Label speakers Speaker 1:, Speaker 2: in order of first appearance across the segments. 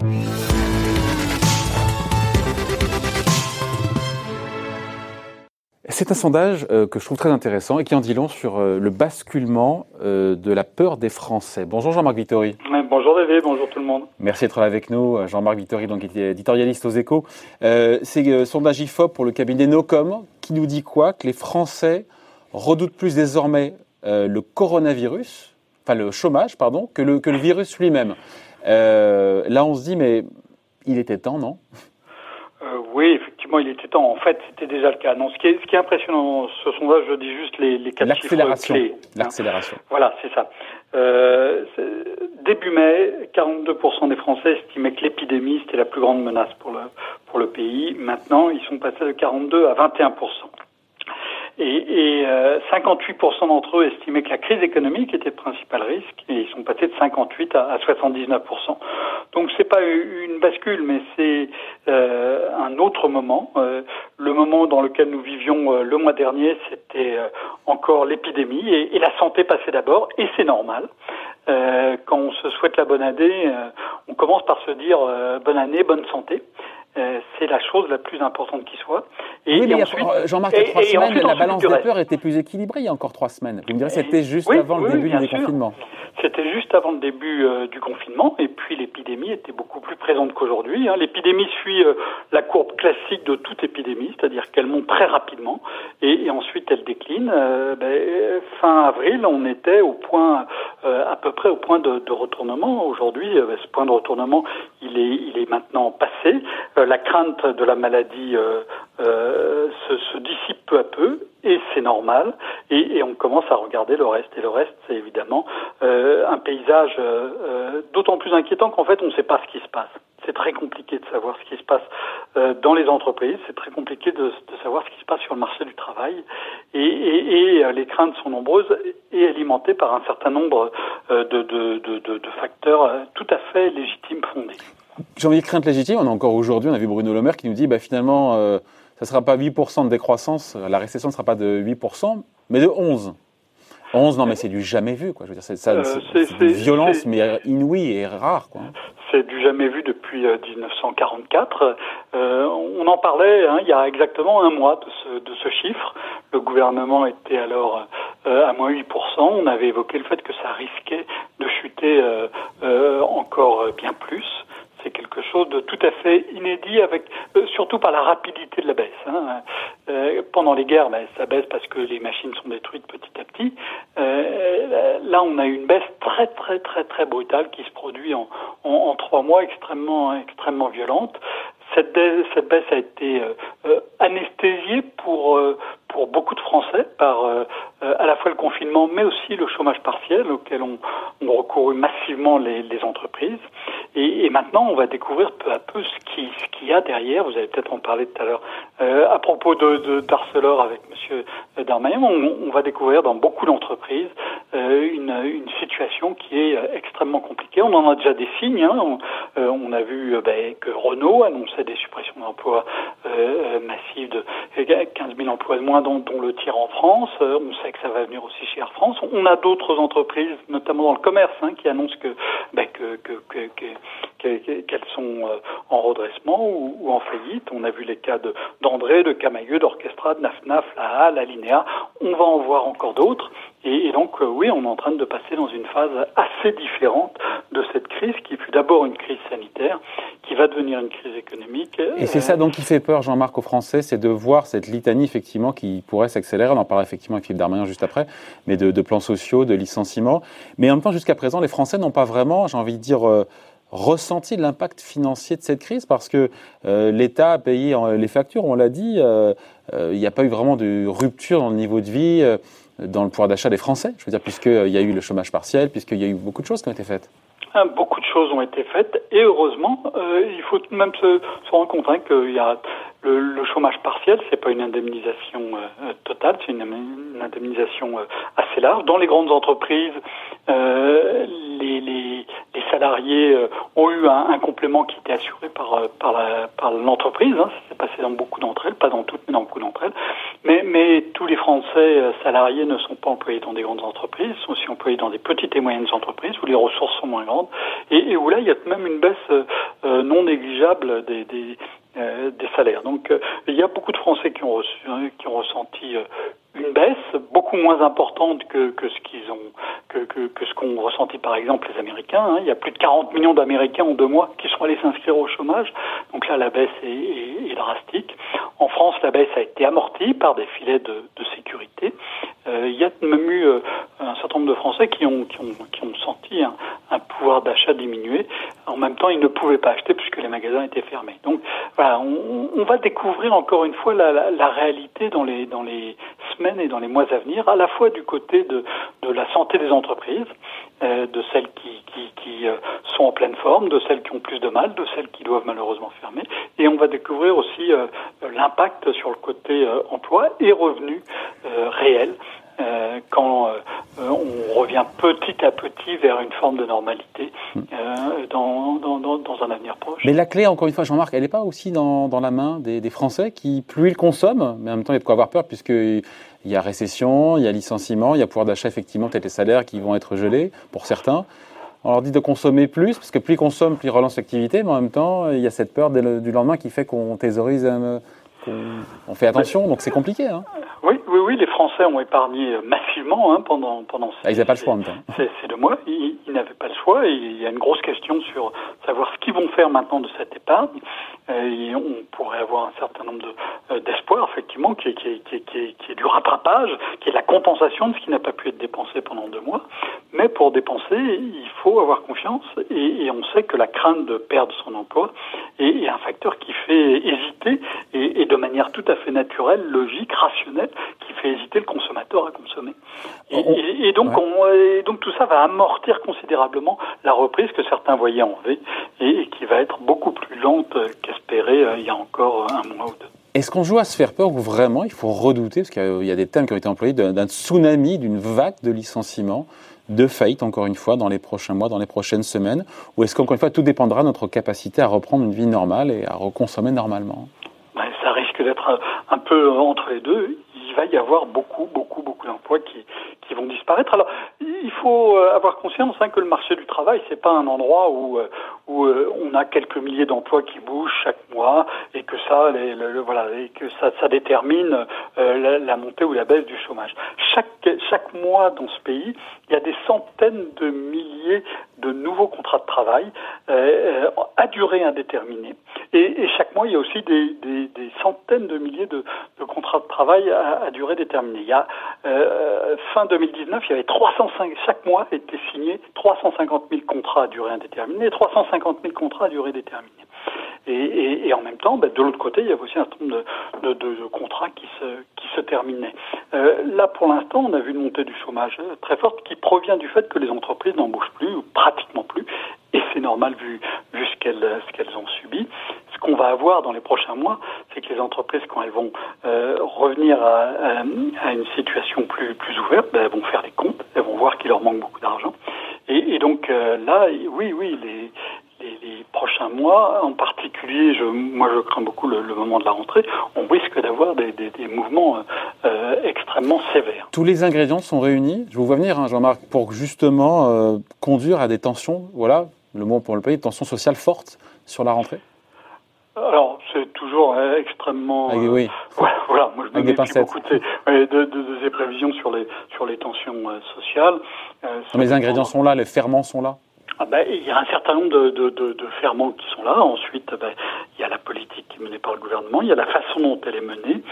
Speaker 1: C'est un sondage euh, que je trouve très intéressant et qui en dit long sur euh, le basculement euh, de la peur des Français. Bonjour Jean-Marc Vittori.
Speaker 2: bonjour David, bonjour tout le monde.
Speaker 1: Merci d'être avec nous. Jean-Marc Vittori, donc éditorialiste aux échos. C'est le sondage IFOP pour le cabinet NOCOM qui nous dit quoi? Que les Français redoutent plus désormais le coronavirus, enfin le chômage, pardon, que le, que le virus lui-même. Là, on se dit, mais il était temps, non?
Speaker 2: Oui, effectivement, il était temps. En fait, c'était déjà le cas. Non, ce qui est, ce qui est impressionnant dans ce sondage, je dis juste les, les quatre chiffres clés.
Speaker 1: Hein. L'accélération.
Speaker 2: Voilà, c'est ça. Euh, début mai, 42% des Français estimaient que l'épidémie c'était la plus grande menace pour le pour le pays. Maintenant, ils sont passés de 42 à 21% et, et 58% euh, d'entre eux estimaient que la crise économique était le principal risque et ils sont passés de 58 à, 79%. Donc c'est pas une bascule, mais c'est euh, un autre moment. Euh, le moment dans lequel nous vivions le mois dernier, c'était encore l'épidémie et, et, la santé passait d'abord et c'est normal. quand on se souhaite la bonne année, on commence par se dire bonne année, bonne santé. Euh, c'est la chose la plus importante qui soit.
Speaker 1: Et, oui, mais Jean-Marc, il y a trois semaines, la balance des peurs était plus équilibrée il y a encore trois semaines. Vous me direz, c'était juste avant le début du déconfinement.
Speaker 2: C'était juste avant le début euh, du confinement, et puis l'épidémie était beaucoup plus présente qu'aujourd'hui. Hein. L'épidémie suit euh, la courbe classique de toute épidémie, c'est-à-dire qu'elle monte très rapidement, et, ensuite elle décline. Ben, fin avril, on était au point, à peu près au point de, de retournement. Aujourd'hui, ben, ce point de retournement, il est, il est maintenant passé. Euh, la crainte de la maladie euh, euh, se, se, dissipe peu à peu et c'est normal et, et, on commence à regarder le reste et le reste c'est évidemment un paysage d'autant plus inquiétant qu'en fait on ne sait pas ce qui se passe. C'est très compliqué de savoir ce qui se passe dans les entreprises, c'est très compliqué de, de, savoir ce qui se passe sur le marché du travail et, et, et les craintes sont nombreuses et alimentées par un certain nombre de, de, de facteurs tout à fait légitimes fondés.
Speaker 1: J'ai envie de crainte légitime. On a encore aujourd'hui, on a vu Bruno Le Maire qui nous dit, bah, finalement, euh, ça ne sera pas 8% de décroissance, la récession ne sera pas de 8%, mais de 11%. 11, non, mais c'est du jamais vu, quoi. Je veux dire, c'est ça, euh, c'est une violence, mais inouïe et rare, quoi.
Speaker 2: C'est du jamais vu depuis 1944. Euh, on en parlait hein, il y a exactement un mois de ce, de ce chiffre. Le gouvernement était alors à moins 8%. On avait évoqué le fait que ça risquait de chuter encore bien plus quelque chose de tout à fait inédit, avec euh, surtout par la rapidité de la baisse. Hein. Euh, pendant les guerres, ben, ça baisse parce que les machines sont détruites petit à petit. Euh, là, on a une baisse très très très très brutale qui se produit en, en, trois mois, extrêmement extrêmement violente. Cette baisse, cette baisse a été anesthésiée pour pour beaucoup de Français par à la fois le confinement, mais aussi le chômage partiel auquel ont, ont recouru massivement les, les entreprises. Et, maintenant, on va découvrir peu à peu ce qu'il y a derrière. Vous avez peut-être en parlé tout à l'heure euh, à propos de, de d'Arcelor avec Monsieur Darmanin. On, va découvrir dans beaucoup d'entreprises une, une, situation qui est euh, extrêmement compliquée. On en a déjà des signes. Hein. On, euh, on, a vu euh, ben, que Renault annonçait des suppressions d'emplois massives de 15 000 emplois de moins, dont, dont le tiers en France. on sait que ça va venir aussi chez Air France. On a d'autres entreprises, notamment dans le commerce, hein, qui annoncent que, ben, que, que, que qu'elles sont euh, en redressement ou, en faillite. On a vu les cas d'André, de, Camailleux, d'Orchestra, de Nafnaf, la HAL, l'Alinea. On va en voir encore d'autres. Et, donc, euh, oui, on est en train de passer dans une phase assez différente de cette crise qui fut d'abord une crise sanitaire, qui va devenir une crise économique.
Speaker 1: Et c'est ça donc qui fait peur, Jean-Marc, aux Français, c'est de voir cette litanie, effectivement, qui pourrait s'accélérer. On en parlera effectivement avec Philippe Darmanin juste après, mais de, de plans sociaux, de licenciements. Mais en même temps, jusqu'à présent, les Français n'ont pas vraiment, j'ai envie de dire, euh, ressenti l'impact financier de cette crise parce que euh, l'État a payé les factures, on l'a dit, euh, euh, il n'y a pas eu vraiment de rupture dans le niveau de vie, dans le pouvoir d'achat des Français, je veux dire, puisqu'il y a eu le chômage partiel, puisqu'il y a eu beaucoup de choses qui ont été faites.
Speaker 2: Ah, beaucoup de choses ont été faites et heureusement, il faut même se, se rendre compte hein, qu'il y a le, le, chômage partiel, c'est pas une indemnisation totale, c'est une, une, indemnisation assez large. Dans les grandes entreprises, les, les, les salariés euh, ont eu un, un, complément qui était assuré par euh, par la, par l'entreprise. Hein. Ça s'est passé dans beaucoup d'entre elles, pas dans toutes, mais dans beaucoup d'entre elles. Mais mais tous les Français euh, salariés ne sont pas employés dans des grandes entreprises, sont aussi employés dans des petites et moyennes entreprises où les ressources sont moins grandes et, et où là il y a même une baisse non négligeable des, des, salaires. Donc il y a beaucoup de Français qui ont, reçu, qui ont ressenti une baisse beaucoup moins importante que, que ce qu'ils ont que, que, que ce qu'ont ressenti par exemple les Américains. Hein. Il y a plus de 40 millions d'Américains en deux mois qui sont allés s'inscrire au chômage. Donc là, la baisse est, est, est, drastique. En France, la baisse a été amortie par des filets de, de sécurité. Euh, il y a même eu euh, un certain nombre de Français qui ont, senti un, pouvoir d'achat diminuer. En même temps, ils ne pouvaient pas acheter puisque les magasins étaient fermés. Donc voilà, on, va découvrir encore une fois la, réalité dans les, semaines et dans les mois à venir, à la fois du côté de, la santé des entreprises, euh, de celles qui, euh, sont en pleine forme, de celles qui ont plus de mal, de celles qui doivent malheureusement fermer. Et on va découvrir aussi euh, l'impact sur le côté euh, emploi et revenus réels euh, quand euh, on revient petit à petit vers une forme de normalité euh, dans, dans, dans, un avenir proche.
Speaker 1: Mais la clé, encore une fois, Jean-Marc, elle n'est pas aussi dans, dans la main des, des, Français qui, plus ils consomment, mais en même temps, il y a de quoi avoir peur, puisqu'il y a récession, il y a licenciement, il y a pouvoir d'achat, effectivement, peut-être les salaires qui vont être gelés pour certains. On leur dit de consommer plus, parce que plus ils consomment, plus ils relancent l'activité, mais en même temps, il y a cette peur du lendemain qui fait qu'on thésaurise, qu'on fait attention, donc c'est compliqué. Hein.
Speaker 2: Oui, oui, oui, les Français ont épargné massivement hein, pendant pendant.
Speaker 1: Ah, ils n'avaient pas le choix en même temps.
Speaker 2: Ces deux mois, ils, ils n'avaient pas le choix. Et il y a une grosse question sur savoir ce qu'ils vont faire maintenant de cette épargne. On pourrait avoir un certain nombre euh, d'espoirs, effectivement, qui est, qui, est, qui, est, qui, est, du rattrapage, qui est la compensation de ce qui n'a pas pu être dépensé pendant deux mois. Mais pour dépenser, il faut avoir confiance. Et, on sait que la crainte de perdre son emploi est, un facteur qui fait hésiter et de manière tout à fait naturelle, logique, rationnelle qui fait hésiter le consommateur à consommer. Et, et, et donc, on, et donc tout ça va amortir considérablement la reprise que certains voyaient en V et, qui va être beaucoup plus lente qu'espéré euh, il y a encore un mois ou deux.
Speaker 1: Est-ce qu'on joue à se faire peur ou vraiment il faut redouter, parce qu'il y a des thèmes qui ont été employés, d'un tsunami, d'une vague de licenciements, de faillite, encore une fois, dans les prochains mois, dans les prochaines semaines? Ou est-ce qu'encore une fois, tout dépendra de notre capacité à reprendre une vie normale et à reconsommer normalement?
Speaker 2: Ça risque d'être un peu entre les deux il va y avoir beaucoup, beaucoup, beaucoup d'emplois qui, qui vont disparaître. Alors, il faut euh, avoir conscience hein, que le marché du travail, c'est pas un endroit où, euh, où euh, on a quelques milliers d'emplois qui bougent chaque mois et que ça, voilà, que ça détermine la, la, montée ou la baisse du chômage. Chaque, chaque mois dans ce pays, il y a des centaines de milliers de nouveaux contrats de travail à durée indéterminée. Et, chaque mois, il y a aussi des, centaines de milliers de, contrats de travail à, à, durée déterminée. Il y a euh, fin 2019, il y avait 305 chaque mois étaient signés 350 000 contrats à durée indéterminée, 350 000 contrats à durée déterminée. Et, en même temps, ben, de l'autre côté, il y avait aussi un certain nombre de, contrats qui se, qui terminaient. Euh, là, pour l'instant, on a vu une montée du chômage euh, très forte qui provient du fait que les entreprises n'embauchent plus, ou pratiquement plus, et c'est normal vu, ce qu'elles ont subi. Ce qu'on va avoir dans les prochains mois, c'est que les entreprises, quand elles vont euh, revenir à, une situation plus, ouverte, ben, elles vont faire des comptes, elles vont voir qu'il leur manque beaucoup d'argent. Et, donc là, oui, oui, les, les, prochains mois, en je, moi je crains beaucoup le, le, moment de la rentrée, on risque d'avoir des, des, des, mouvements euh, extrêmement sévères.
Speaker 1: Tous les ingrédients sont réunis, je vous vois venir, hein, Jean-Marc, pour justement euh, conduire à des tensions, voilà, le mot pour le pays, tensions sociales fortes sur la rentrée
Speaker 2: alors, c'est toujours euh, extrêmement.
Speaker 1: Ah, oui.
Speaker 2: Voilà, voilà, moi je me méfie beaucoup de, de, de, de, ces prévisions sur les sur les tensions euh, sociales.
Speaker 1: Euh, non, les ingrédients sont là, les ferments sont là.
Speaker 2: Ah ben, il y a un certain nombre de, de, de, de ferments qui sont là. Ensuite, ben, il y a la politique qui est menée par le gouvernement, il y a la façon dont elle est menée,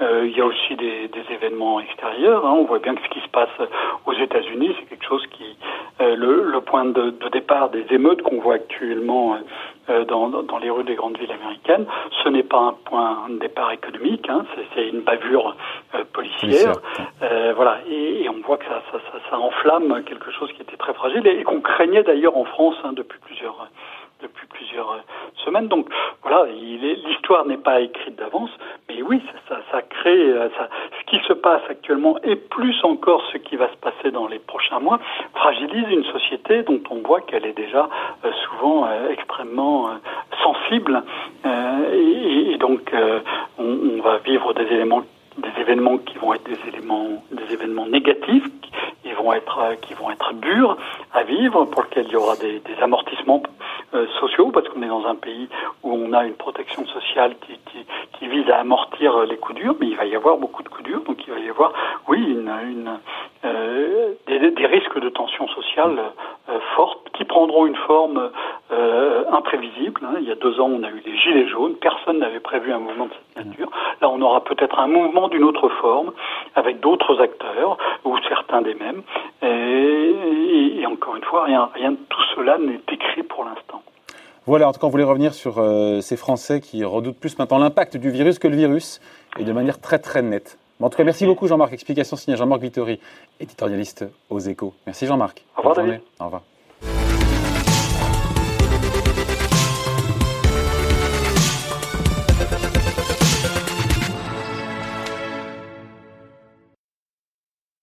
Speaker 2: euh, il y a aussi des, des événements extérieurs. Hein. On voit bien que ce qui se passe aux États-Unis, c'est quelque chose qui, euh, le, le, point de, départ des émeutes qu'on voit actuellement euh, dans, dans, les rues des grandes villes américaines, ce n'est pas un point de départ économique, hein, c'est une bavure euh, policière. Euh, voilà, et, et, on voit que ça, ça, ça, ça, enflamme quelque chose qui était très fragile et, et qu'on craignait d'ailleurs en France hein, depuis plusieurs depuis plusieurs euh, semaines. Donc voilà, l'histoire n'est pas écrite d'avance, mais oui, ça, ça, ça crée euh, ça, ce qui se passe actuellement et plus encore ce qui va se passer dans les prochains mois fragilise une société dont on voit qu'elle est déjà euh, souvent euh, extrêmement euh, sensible et, et, donc on, on va vivre des éléments événements qui vont être des éléments des événements négatifs qui vont être qui vont être durs à vivre pour lesquels il y aura des, des amortissements sociaux, parce qu'on est dans un pays où on a une protection sociale qui, qui, qui, vise à amortir les coups durs, mais il va y avoir beaucoup de coups durs, donc il va y avoir, oui, une, une des, des, risques de tension sociale fortes qui prendront une forme imprévisible. Hein. Il y a deux ans, on a eu les gilets jaunes, personne n'avait prévu un mouvement de cette nature. Là, on aura peut-être un mouvement d'une autre forme, avec d'autres acteurs, ou certains des mêmes. Et, encore une fois, rien, rien de tout cela n'est écrit pour l'instant.
Speaker 1: Voilà, en tout cas, on voulait revenir sur euh, ces Français qui redoutent plus maintenant l'impact du virus que le virus, et de manière très très nette. en tout cas, merci beaucoup Jean-Marc. Explication signée Jean-Marc Vittori, éditorialiste aux échos. Merci Jean-Marc.
Speaker 2: Au revoir David.
Speaker 1: Au revoir.